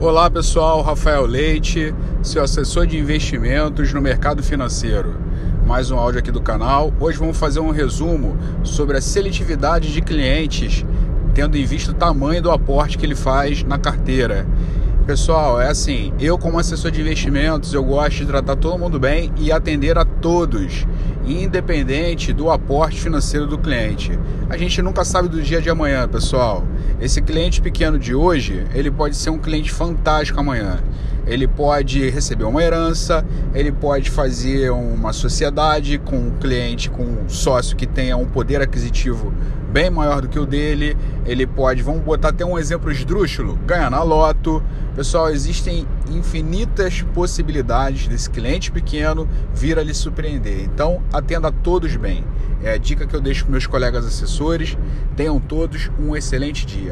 Olá pessoal, Rafael Leite, seu assessor de investimentos no mercado financeiro. Mais um áudio aqui do canal. Hoje vamos fazer um resumo sobre a seletividade de clientes, tendo em vista o tamanho do aporte que ele faz na carteira. Pessoal, é assim, eu como assessor de investimentos, eu gosto de tratar todo mundo bem e atender a todos, independente do aporte financeiro do cliente. A gente nunca sabe do dia de amanhã, pessoal. Esse cliente pequeno de hoje, ele pode ser um cliente fantástico amanhã. Ele pode receber uma herança, ele pode fazer uma sociedade com um cliente, com um sócio que tenha um poder aquisitivo bem maior do que o dele. Ele pode, vamos botar até um exemplo esdrúxulo, ganhar na loto. Pessoal, existem infinitas possibilidades desse cliente pequeno vir a lhe surpreender. Então, atenda a todos bem. É a dica que eu deixo para meus colegas assessores. Tenham todos um excelente dia.